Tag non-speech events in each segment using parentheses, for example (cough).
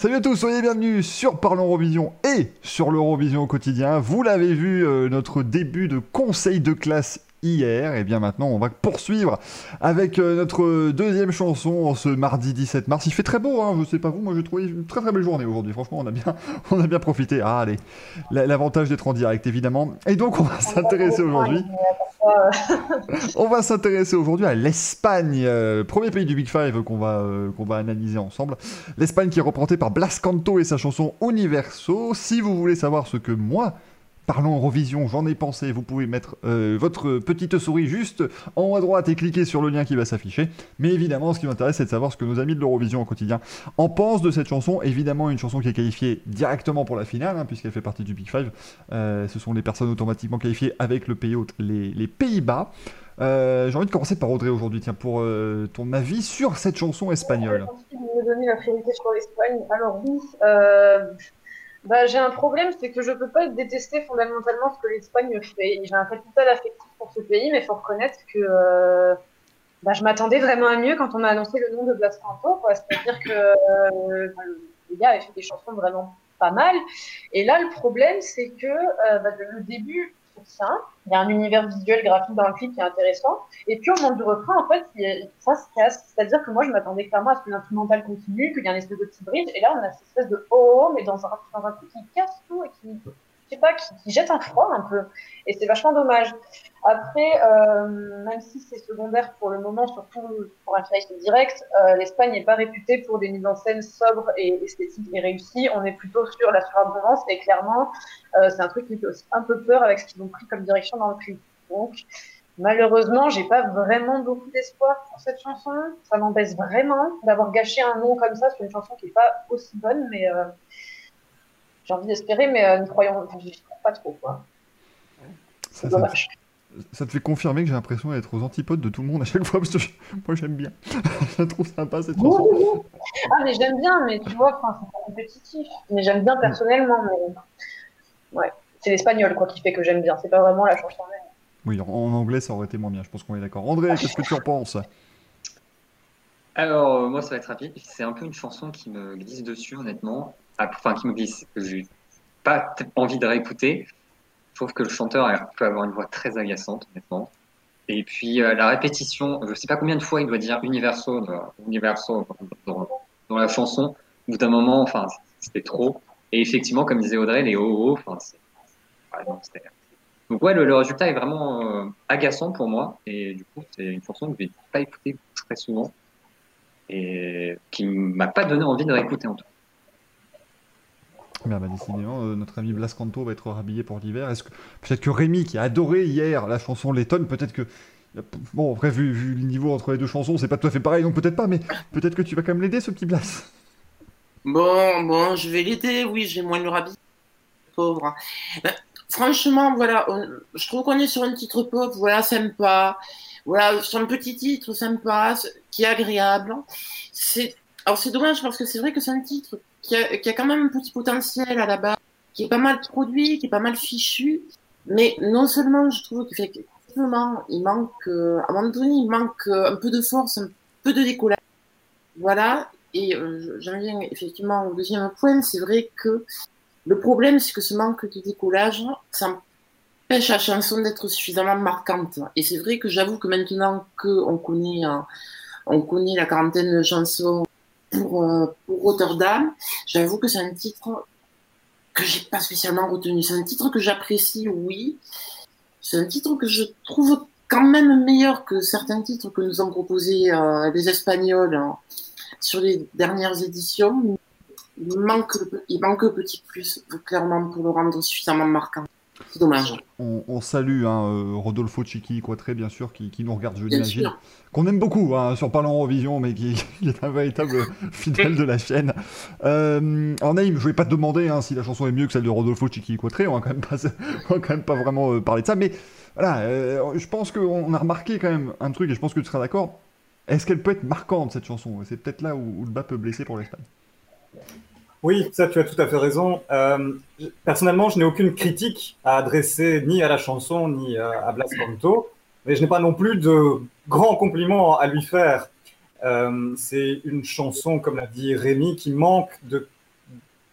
Salut à tous, soyez bienvenus sur Parlons Eurovision et sur l'Eurovision au quotidien. Vous l'avez vu, euh, notre début de conseil de classe hier. Et bien maintenant, on va poursuivre avec euh, notre deuxième chanson ce mardi 17 mars. Il fait très beau, hein, je sais pas vous, moi j'ai trouvé une très très belle journée aujourd'hui. Franchement, on a bien, (laughs) on a bien profité. Ah, allez, l'avantage d'être en direct évidemment. Et donc, on va (laughs) s'intéresser aujourd'hui. (laughs) on va s'intéresser aujourd'hui à l'Espagne, euh, premier pays du Big Five qu'on va, euh, qu'on va analyser ensemble. L'Espagne qui est représentée par Blas Canto et sa chanson Universo. Si vous voulez savoir ce que moi Parlons Eurovision, j'en ai pensé. Vous pouvez mettre euh, votre petite souris juste en haut à droite et cliquer sur le lien qui va s'afficher. Mais évidemment, ce qui m'intéresse, c'est de savoir ce que nos amis de l'Eurovision au quotidien en pensent de cette chanson. Évidemment, une chanson qui est qualifiée directement pour la finale, hein, puisqu'elle fait partie du Big Five. Euh, ce sont les personnes automatiquement qualifiées avec le pays hôte, les, Pays-Bas. Euh, j'ai envie de commencer par Audrey aujourd'hui, tiens, pour ton avis sur cette chanson espagnole. Alors oui, bah, j'ai un problème, c'est que je peux pas détester fondamentalement ce que l'Espagne fait. J'ai un capital affectif pour ce pays, mais faut reconnaître que euh, bah, je m'attendais vraiment à mieux quand on m'a annoncé le nom de Blas Canto. C'est-à-dire que euh, le gars avait fait des chansons vraiment pas mal. Et là, le problème, c'est que euh, bah, le début, Il y a un univers visuel graphique dans le clip qui est intéressant. Et puis au moment du refrain, en fait, ça se casse. C'est-à-dire que moi, je m'attendais clairement à ce que l'instrumental continue, qu'il y ait un espèce de petit bridge. Et là, on a cette espèce de oh, oh mais dans un, dans un truc qui casse tout et qui sais pas, qui, jette un froid un peu. Et c'est vachement dommage. Après, euh, même si c'est secondaire pour le moment, surtout pour un film direct, euh, l'Espagne n'est pas réputée pour des mises en scène sobres et esthétiques et réussies. On est plutôt sur la surabondance et clairement, euh, c'est un truc qui fait aussi un peu peur avec ce qu'ils ont pris comme direction dans le clip. Donc, malheureusement, j'ai pas vraiment beaucoup d'espoir pour cette chanson. Ça m'embête vraiment d'avoir gâché un nom comme ça sur une chanson qui est pas aussi bonne, mais j'ai envie d'espérer, mais euh, ne croyons pas trop. Quoi. C'est dommage. Ça te fait confirmer que j'ai l'impression d'être aux antipodes de tout le monde à chaque fois, parce que (laughs) moi j'aime bien. (laughs) je trouve sympa cette chanson. Ah, mais j'aime bien, mais tu vois, c'est pas compétitif. Mais j'aime bien personnellement, mais. Ouais, c'est l'espagnol quoi qui fait que j'aime bien, c'est pas vraiment la chanson même. Oui, en anglais ça aurait été moins bien, je pense qu'on est d'accord. André, qu'est-ce que tu en penses? Alors, euh, moi ça va être rapide. C'est un peu une chanson qui me glisse dessus, honnêtement enfin qui me glisse, que j'ai pas envie de réécouter. Je trouve que le chanteur peut avoir une voix très agaçante, honnêtement. Et puis euh, la répétition, je sais pas combien de fois il doit dire universo, universo dans, la chanson. Au bout d'un moment, enfin, c'était trop. Et effectivement, comme disait Audrey, les oh, enfin, c'est. donc ouais, le, résultat est vraiment euh, agaçant pour moi. Et du coup, c'est une chanson que je vais pas écouter très souvent et qui m'a pas donné envie de réécouter en tout cas. Bah, décidément, euh, notre ami Blas Canto va être rhabillé pour l'hiver. Est-ce que peut-être que Rémi, qui a adoré hier la chanson Letton, peut-être que bon, après vu, vu, le niveau entre les deux chansons, c'est pas tout à fait pareil, donc peut-être pas, mais peut-être que tu vas quand même l'aider, ce petit Blas. Bon, bon, je vais l'aider. Oui, j'ai moins le rhabiller. Pauvre. Ben, franchement, voilà, je trouve qu'on est sur un titre pop, voilà, sympa. Voilà, sur un petit titre sympa, qui est agréable. C'est alors c'est dommage parce que c'est vrai que c'est un titre qui a, qui a, quand même un petit potentiel à la base, qui est pas mal produit, qui est pas mal fichu, mais non seulement je trouve qu'effectivement il manque, euh, à un moment il manque euh, un peu de force, un peu de décollage. Voilà, et euh, j'en viens effectivement au deuxième point, c'est vrai que le problème c'est que ce manque de décollage, ça la chanson d'être suffisamment marquante. Et c'est vrai que j'avoue que maintenant qu'on connaît, on connaît la quarantaine de chansons pour, euh, pour Rotterdam. J'avoue que c'est un titre que j'ai pas spécialement retenu. C'est un titre que j'apprécie, oui. C'est un titre que je trouve quand même meilleur que certains titres que nous ont proposés euh, les Espagnols hein, sur les dernières éditions. Il manque, il manque un petit plus, clairement, pour le rendre suffisamment marquant. C'est dommage. On, salue hein, euh, Rodolfo Chiqui très bien sûr, qui, nous regarde, je l'imagine. Qu'on aime beaucoup hein, sur Parlons Eurovision, mais qui, (laughs) est un véritable fidèle de la chaîne. Euh, alors, Naïm, je vais pas te demander hein, si la chanson est mieux que celle de Rodolfo Chiqui très on va quand même pas, (laughs) va quand même pas vraiment euh, parler de ça, mais voilà, euh, je pense qu'on a remarqué quand même un truc, et je pense que tu seras d'accord. Est-ce qu'elle peut être marquante, cette chanson? C'est peut-être là où, où le bas peut blesser pour l'Espagne. Oui, ça, tu as tout à fait raison. Euh, personnellement, je n'ai aucune critique à adresser ni à la chanson ni à Blas Canto, mais je n'ai pas non plus de grands compliments à lui faire. Euh, c'est une chanson, comme l'a dit Rémi, qui manque de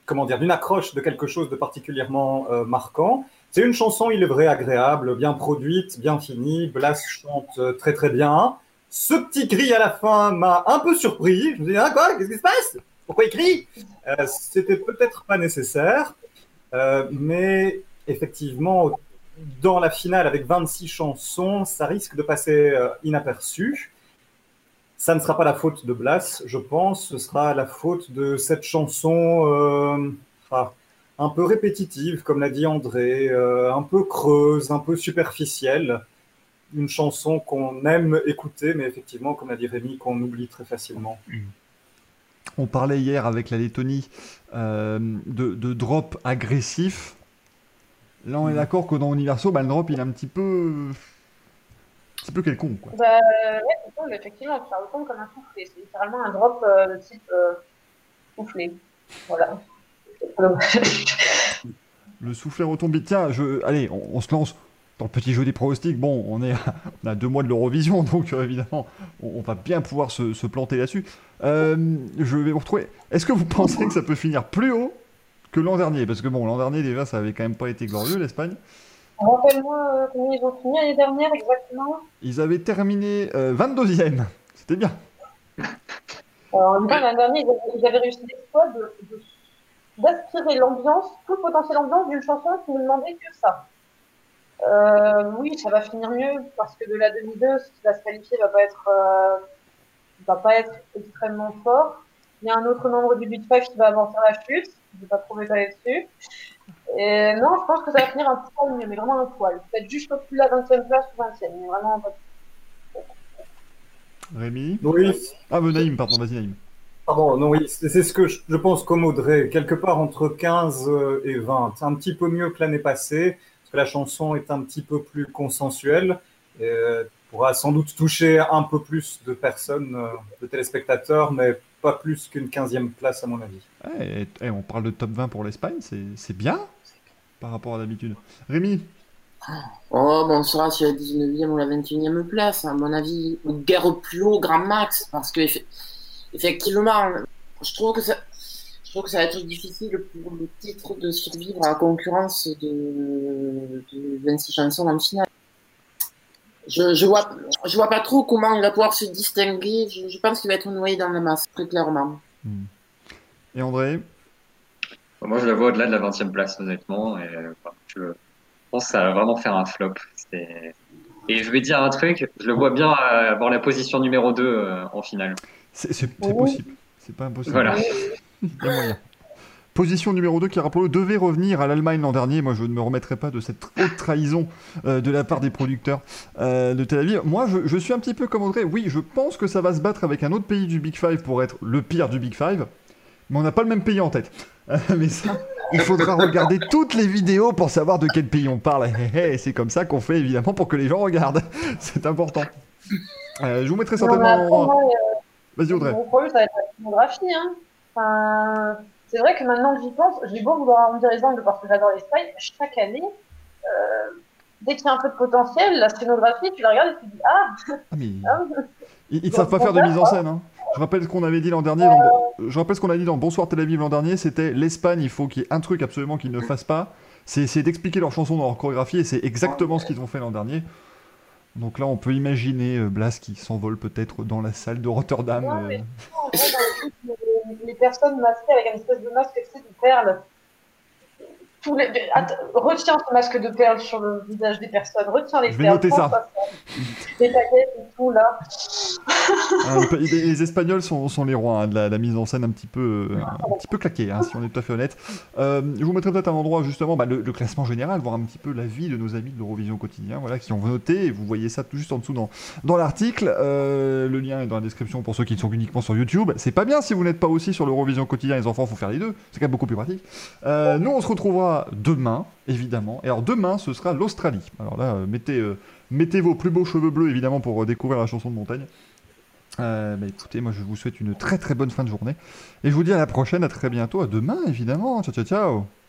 comment dire, d'une accroche de quelque chose de particulièrement euh, marquant. C'est une chanson, il est vrai, agréable, bien produite, bien finie. Blas chante euh, très très bien. Ce petit cri à la fin m'a un peu surpris. Je me dis, ah quoi, qu'est-ce qui se passe? Pourquoi il euh, C'était peut-être pas nécessaire, euh, mais effectivement, dans la finale avec 26 chansons, ça risque de passer euh, inaperçu. Ça ne sera pas la faute de Blas, je pense, ce sera la faute de cette chanson ah, un peu répétitive, comme l'a dit André, un peu creuse, un peu superficielle. Une chanson qu'on aime écouter, mais effectivement, comme l'a dit Rémi, qu'on oublie très facilement. On parlait hier avec la Lettonie euh, de, de drop agressif. Là, on est d'accord que dans Universo, bah, le drop, il est un petit peu. Un petit peu quelconque, quoi. Bah, ouais, mais effectivement, ça ressemble comme un soufflé. C'est littéralement un drop euh, de type euh, soufflé. Voilà. Le soufflet retombe. Tiens, je... allez, on, on se lance dans le petit jeu des pronostics. Bon, on est à, (laughs) on a deux mois de l'Eurovision, (laughs) donc euh, évidemment, on, on va bien pouvoir se, se planter là-dessus. Euh, je vais vous retrouver. Est-ce que vous (laughs) pensez que ça peut finir plus haut que l'an dernier? Parce que bon, l'an dernier, déjà, ça avait quand même pas été glorieux, l'Espagne. Rappelle-moi euh, comment ils ont fini l'année dernière exactement? Ils avaient terminé euh, 22e. C'était bien. Alors, l'année dernière, ils avaient, réussi l'exploit d'aspirer l'ambiance, tout le potentiel ambiance d'une chanson qui ne demandait que ça. Euh, oui, ça va finir mieux parce que de la demi-2, ce qui va se qualifier va pas être, euh, va pas être extrêmement fort. Il y a un autre membre du Big Five qui va amortir la chute. Je vais pas trop m'étaler dessus. Et non, je pense que ça va finir un poil mieux, mais vraiment un poil. Peut-être juste au-dessus de la 20e place ou 20e, mais vraiment pas Rémi Oui, Ah, mais Naïm, pardon, vas-y, Naïm. Pardon, non, oui, c'est c'est ce que je, je pense comme Audrey, quelque part entre 15 et 20. Un petit peu mieux que l'année passée, parce que la chanson est un petit peu plus consensuelle, et euh, pourra sans doute toucher un peu plus de personnes, euh, de téléspectateurs, mais pas plus qu'une 15e place à mon avis. Ouais, et- et on parle de top 20 pour l'Espagne, c'est bien par rapport à d'habitude. Rémi? Oh, bon, on sera sur la 19e ou la 21e place, à mon avis. Ou guerre au plus haut, grand max, parce que, effe- effectivement, je trouve que ça, trouve que ça va être difficile pour le titre de survivre à la concurrence de, de 26 chansons en finale. Je, je vois, je vois pas trop comment il va pouvoir se distinguer. Je, je pense qu'il va être noyé dans la masse, très clairement. et André? Moi, je la vois au-delà de la 20e place, honnêtement. Et, enfin, je pense que ça va vraiment faire un flop. C'est- Et je vais dire un truc, je le vois bien avoir la position numéro 2 euh, en finale. C'est c'est- c'est Oui. possible. C'est pas impossible. Voilà. Il y a moyen. Position numéro 2 qui, devait revenir à l'Allemagne l'an dernier. Moi, je ne me remettrai pas de cette haute trahison euh, de la part des producteurs euh, de Tel Aviv. Moi, je, je suis un petit peu comme Audrey. Oui, je pense que ça va se battre avec un autre pays du Big Five pour être le pire du Big Five. Mais on n'a pas le même pays en tête. Euh, mais ça, il faudra regarder toutes les vidéos pour savoir de quel pays on parle. Hé, hé, C'est comme ça qu'on fait, évidemment, pour que les gens regardent. (laughs) C'est important. Euh, je vous mettrai certainement... Vas-y, Audrey. Mon problème, ça va être la filmographie. Hein. Enfin, c'est vrai que maintenant que j'y pense, j'ai beau vouloir arrondir les angles parce que j'adore l'Espagne, chaque année, euh, dès qu'il y a un peu de potentiel, la scénographie, tu la regardes et tu dis Ah, Ah, mais... (laughs) ah Ils, ne savent pas faire de mise en scène. hein. Je rappelle ce qu'on avait dit l'an dernier. dans- Je rappelle ce qu'on a dit dans Bonsoir Tel Aviv l'an dernier. C'était l'Espagne. Il faut qu'il y ait un truc absolument qu'ils ne fassent pas. C'est essayer d'expliquer leurs chansons dans leur chorégraphie. Et c'est exactement ce qu'ils ont fait l'an dernier. Donc là, on peut imaginer euh, Blas qui s'envole peut-être dans la salle de Rotterdam. Euh. mais- (laughs) les, personnes masquées avec une espèce de masque tu de perles. Tous les... Att- retiens ce masque de perles sur le visage des personnes. Retiens les Je vais perles. noter ça. Les et tout, là. Ah, le- les, les Espagnols sont, sont les rois hein, de la, la mise en scène un petit peu, euh, un petit peu claquée, hein, si on est tout à fait honnête. Euh, je vous mettrai peut-être un endroit justement, bah, le, le classement général, voir un petit peu la vie de nos amis de l'Eurovision quotidien, voilà, qui ont voté. Et vous voyez ça tout juste en dessous dans, dans l'article. Euh, le lien est dans la description pour ceux qui ne sont uniquement sur YouTube. C'est pas bien si vous n'êtes pas aussi sur l'Eurovision quotidien, les enfants, faut faire les deux. C'est quand même beaucoup plus pratique. Euh, nous, on se retrouvera demain, évidemment. Et alors demain, ce sera l'Australie. Alors là, euh, mettez, euh, mettez vos plus beaux cheveux bleus, évidemment, pour euh, découvrir la chanson de montagne. Bah écoutez, moi je vous souhaite une très très bonne fin de journée. Et je vous dis à la prochaine, à très bientôt, à demain évidemment. Ciao ciao ciao